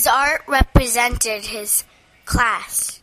His art represented his class.